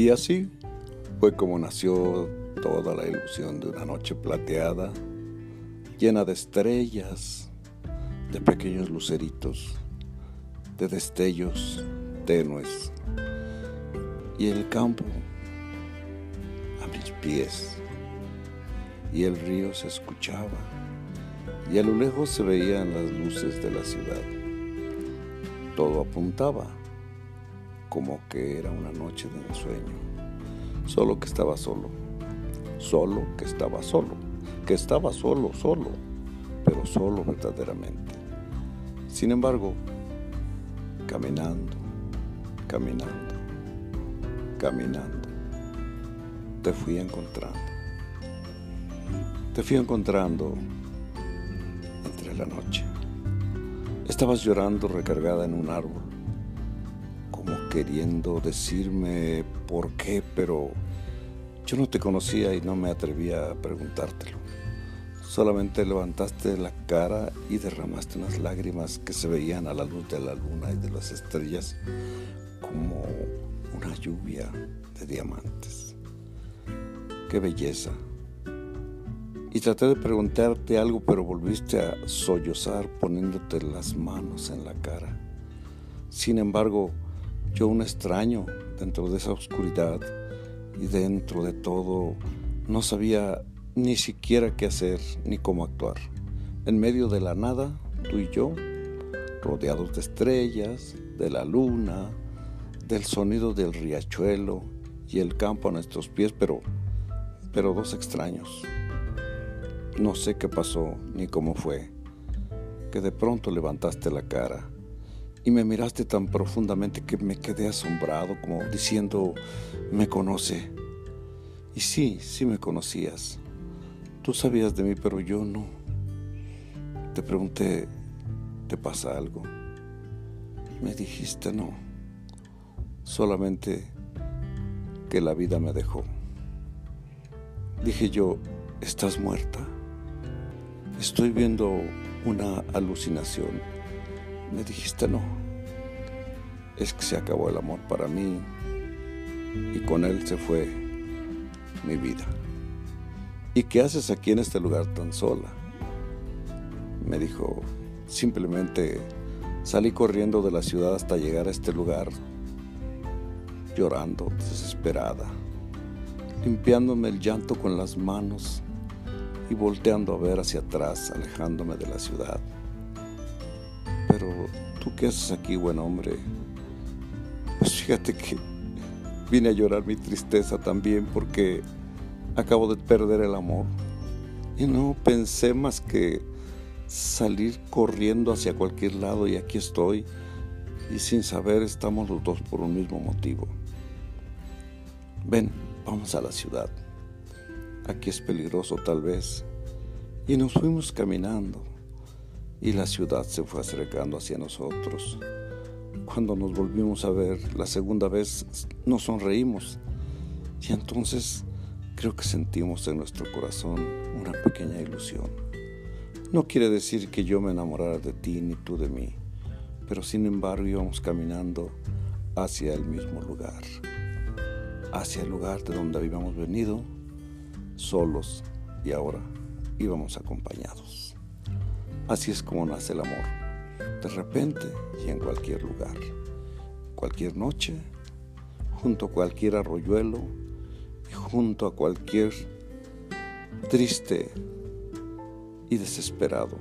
Y así fue como nació toda la ilusión de una noche plateada, llena de estrellas, de pequeños luceritos, de destellos tenues, y el campo a mis pies, y el río se escuchaba, y a lo lejos se veían las luces de la ciudad. Todo apuntaba como que era una noche de ensueño solo que estaba solo, solo que estaba solo, que estaba solo, solo, pero solo verdaderamente. Sin embargo, caminando, caminando, caminando, te fui encontrando. Te fui encontrando entre la noche. Estabas llorando recargada en un árbol queriendo decirme por qué, pero yo no te conocía y no me atrevía a preguntártelo. Solamente levantaste la cara y derramaste unas lágrimas que se veían a la luz de la luna y de las estrellas como una lluvia de diamantes. ¡Qué belleza! Y traté de preguntarte algo, pero volviste a sollozar poniéndote las manos en la cara. Sin embargo, yo un extraño dentro de esa oscuridad y dentro de todo no sabía ni siquiera qué hacer ni cómo actuar. En medio de la nada, tú y yo, rodeados de estrellas, de la luna, del sonido del riachuelo y el campo a nuestros pies, pero, pero dos extraños. No sé qué pasó ni cómo fue, que de pronto levantaste la cara y me miraste tan profundamente que me quedé asombrado, como diciendo, me conoce. Y sí, sí me conocías. Tú sabías de mí, pero yo no. Te pregunté, ¿te pasa algo? Me dijiste no. Solamente que la vida me dejó. Dije yo, ¿estás muerta? Estoy viendo una alucinación me dijiste no. Es que se acabó el amor para mí y con él se fue mi vida. ¿Y qué haces aquí en este lugar tan sola? Me dijo, simplemente salí corriendo de la ciudad hasta llegar a este lugar, llorando, desesperada, limpiándome el llanto con las manos y volteando a ver hacia atrás, alejándome de la ciudad. Pero tú qué haces aquí, buen hombre? Pues fíjate que vine a llorar mi tristeza también porque acabo de perder el amor. Y no pensé más que salir corriendo hacia cualquier lado y aquí estoy. Y sin saber estamos los dos por un mismo motivo. Ven, vamos a la ciudad. Aquí es peligroso tal vez. Y nos fuimos caminando y la ciudad se fue acercando hacia nosotros. Cuando nos volvimos a ver la segunda vez, nos sonreímos y entonces creo que sentimos en nuestro corazón una pequeña ilusión. No quiere decir que yo me enamorara de ti ni tú de mí, pero sin embargo íbamos caminando hacia el mismo lugar, hacia el lugar de donde habíamos venido, solos y ahora íbamos acompañados. Así es como nace el amor, de repente y en cualquier lugar, cualquier noche, junto a cualquier arroyuelo y junto a cualquier triste y desesperado